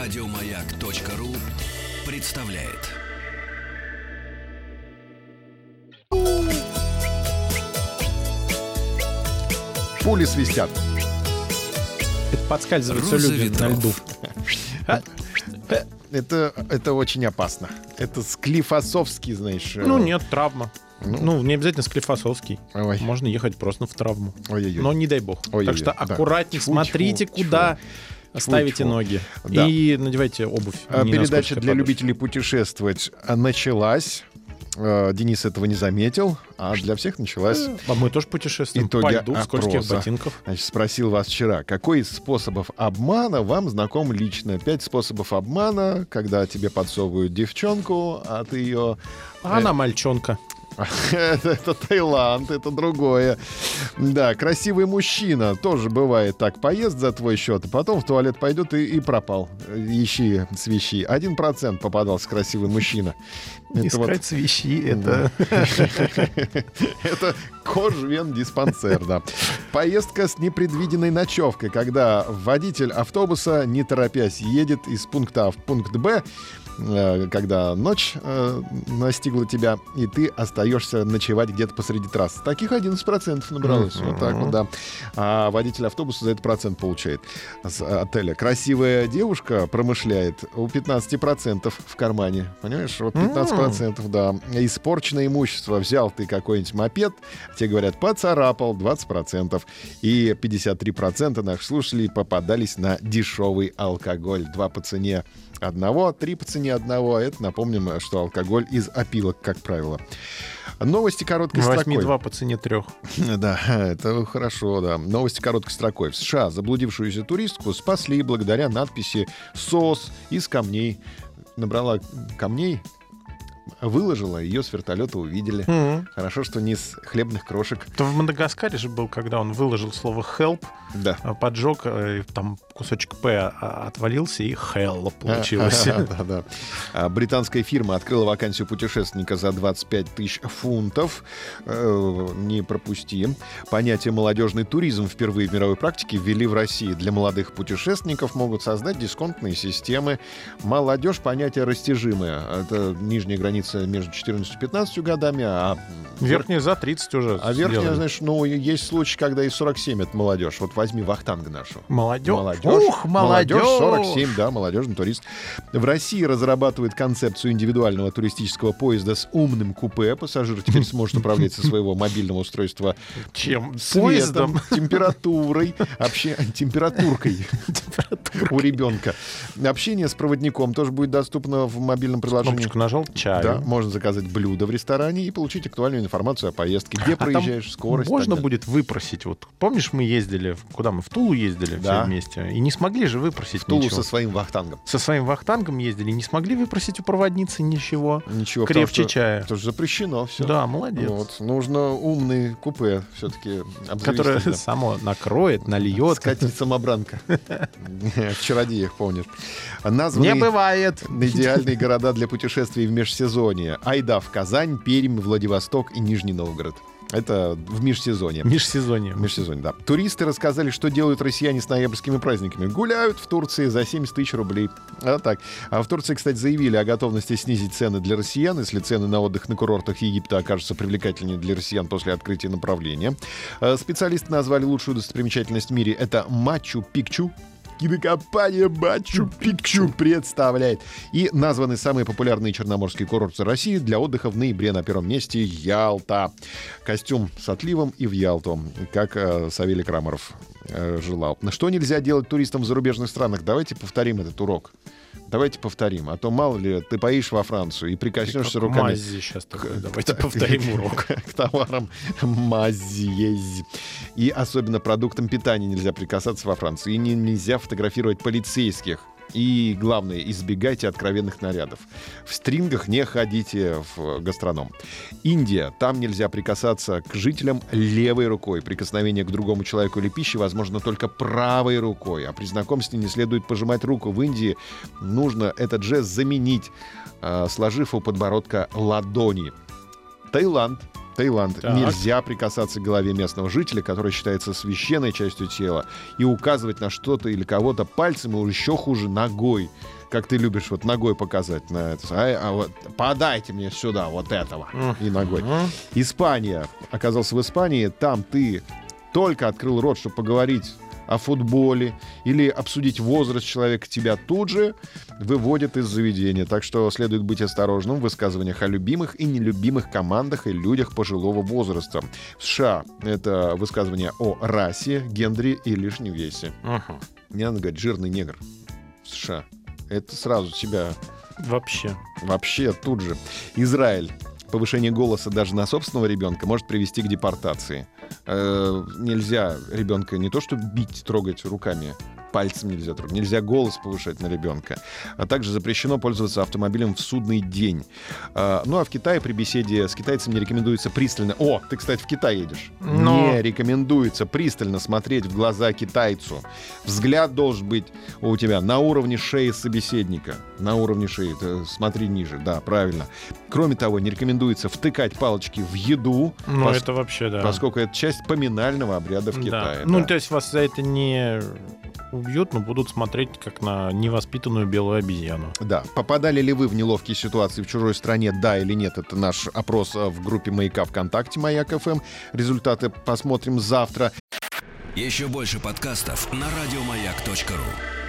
Радиомаяк.ру представляет. Пули свистят. Это подскальзываются Роза люди на ветров. льду. Это, это очень опасно. Это склифосовский, знаешь. э, Ну, нет, травма. Ну. Ну, не обязательно склифосовский. Ой. Можно ехать просто в травму. Ой-ой-ой. Но не дай бог. Ой-ой-ой, так что да. аккуратнее, Тьфу, смотрите, тьфу, куда тьфу. Ставите Тьфу. ноги. Да. И надевайте обувь. А, Передача для любителей путешествовать а, началась. Э, Денис этого не заметил, а для всех началась. А мы тоже путешествуем Итоги по льду в скользких ботинках. Значит, спросил вас вчера, какой из способов обмана вам знаком лично? Пять способов обмана, когда тебе подсовывают девчонку, а ты ее... А она мальчонка. Это, это Таиланд, это другое. Да, красивый мужчина тоже бывает так. Поест за твой счет, а потом в туалет пойдет и, и пропал. Ищи, свищи. Один процент попадался красивый мужчина. Это вот- Искать свищи, это... Это кожвен диспансер, да. Поездка с непредвиденной ночевкой, когда водитель автобуса, не торопясь, едет из пункта А в пункт Б, когда ночь э, настигла тебя, и ты остаешься ночевать где-то посреди трассы. Таких 11% набралось. Вот так вот, да. А водитель автобуса за этот процент получает с отеля. Красивая девушка промышляет у 15% в кармане. Понимаешь? Вот 15%, да. Испорченное имущество. Взял ты какой-нибудь мопед, тебе говорят, поцарапал 20%. И 53% наших слушателей попадались на дешевый алкоголь. Два по цене одного, три по цене одного. Это напомним, что алкоголь из опилок, как правило. Новости короткой Возьми строкой. два по цене трех. Да, это хорошо, да. Новости короткой строкой. В США заблудившуюся туристку спасли благодаря надписи «СОС» из камней. Набрала камней, выложила, ее с вертолета увидели. Мгм. Хорошо, что не с хлебных крошек. То в Мадагаскаре же был, когда он выложил слово help, Да. а, поджег, э, там кусочек П а, отвалился, и hell получилось. Да, да. А, Британская фирма открыла вакансию путешественника за 25 тысяч фунтов. Э, Не пропусти. Понятие молодежный туризм впервые в мировой практике ввели в России. Для молодых путешественников могут создать дисконтные системы. Молодежь понятие растяжимое. Это нижняя граница между 14 и 15 годами, а Верхняя за 30 уже а верхняя, сделали. знаешь, ну, есть случаи, когда и 47 это молодежь. Вот возьми Вахтанга нашу. Молодежь. Молодежь. Ух, молодежь. 47, да, молодежный турист. В России разрабатывают концепцию индивидуального туристического поезда с умным купе. Пассажир теперь сможет управлять со своего мобильного устройства Чем? светом, Поездом. температурой, вообще температуркой у ребенка. Общение с проводником тоже будет доступно в мобильном приложении. Кнопочку нажал, чаю. Да, можно заказать блюдо в ресторане и получить актуальную информацию о поездке, где А проезжаешь, скорость. Можно будет выпросить. Вот помнишь, мы ездили, куда мы в Тулу ездили Да. все вместе, и не смогли же выпросить Тулу ничего. со своим вахтангом. Со своим вахтангом ездили, не смогли выпросить у проводницы ничего. Ничего, потому Крепче что- чая. Это же запрещено все. Да, молодец. Вот. Нужно умный купе все-таки Которое само накроет, нальет. Скатить самобранка. В чародеях, помнишь. Названы Не бывает. идеальные города для путешествий в межсезонье. Айда в Казань, Пермь, Владивосток и Нижний Новгород. Это в межсезонье. Межсезонье. Межсезонье, да. Туристы рассказали, что делают россияне с ноябрьскими праздниками. Гуляют в Турции за 70 тысяч рублей. А так. А в Турции, кстати, заявили о готовности снизить цены для россиян, если цены на отдых на курортах Египта окажутся привлекательнее для россиян после открытия направления. Э, Специалисты назвали лучшую достопримечательность в мире. Это Мачу-Пикчу. Кинокомпания Мачу-Пикчу представляет. И названы самые популярные черноморские курорты России для отдыха в ноябре. На первом месте Ялта. Костюм с отливом и в Ялту, как э, Савелий Крамаров э, желал. Что нельзя делать туристам в зарубежных странах? Давайте повторим этот урок. Давайте повторим. А то, мало ли, ты поишь во Францию и прикоснешься Как руками мази сейчас такое. Давайте повторим урок. к товарам мази. И особенно продуктам питания нельзя прикасаться во Франции. И не- нельзя фотографировать полицейских. И главное, избегайте откровенных нарядов. В стрингах не ходите в гастроном. Индия. Там нельзя прикасаться к жителям левой рукой. Прикосновение к другому человеку или пище возможно только правой рукой. А при знакомстве не следует пожимать руку. В Индии нужно этот жест заменить, э, сложив у подбородка ладони. Таиланд. Таиланд. Так. Нельзя прикасаться к голове местного жителя, который считается священной частью тела, и указывать на что-то или кого-то пальцем, или еще хуже, ногой. Как ты любишь вот ногой показать на это. А, а вот подайте мне сюда вот этого. И ногой. Испания. Оказался в Испании. Там ты только открыл рот, чтобы поговорить о футболе или обсудить возраст человека, тебя тут же выводят из заведения. Так что следует быть осторожным в высказываниях о любимых и нелюбимых командах и людях пожилого возраста. В США это высказывание о расе, гендере и лишнем весе. Мгм. Не надо говорить «жирный негр» в США. Это сразу тебя Вообще. Вообще тут же. Израиль. Повышение голоса даже на собственного ребенка может привести к депортации. Э, нельзя ребенка не то что бить, трогать руками, пальцем нельзя трогать, нельзя голос повышать на ребенка. А также запрещено пользоваться автомобилем в судный день. А, ну а в Китае при беседе с китайцем не рекомендуется пристально... О, ты, кстати, в Китай едешь. Но- Не рекомендуется пристально смотреть в глаза китайцу. Взгляд должен быть у тебя на уровне шеи собеседника. На уровне шеи. Ты смотри ниже, да, правильно. Кроме того, не рекомендуется втыкать палочки в еду, Ну, пос- это вообще, да. поскольку это часть поминального обряда в Да. Китае. Ну, да. то есть вас за это не убьют, но будут смотреть как на невоспитанную белую обезьяну. Да. Попадали ли вы в неловкие ситуации в чужой стране, да или нет? Это наш опрос а, в группе «Маяка» ВКонтакте «Маяк ФМ». Результаты посмотрим завтра. Еще больше подкастов на радиомаяк.ру.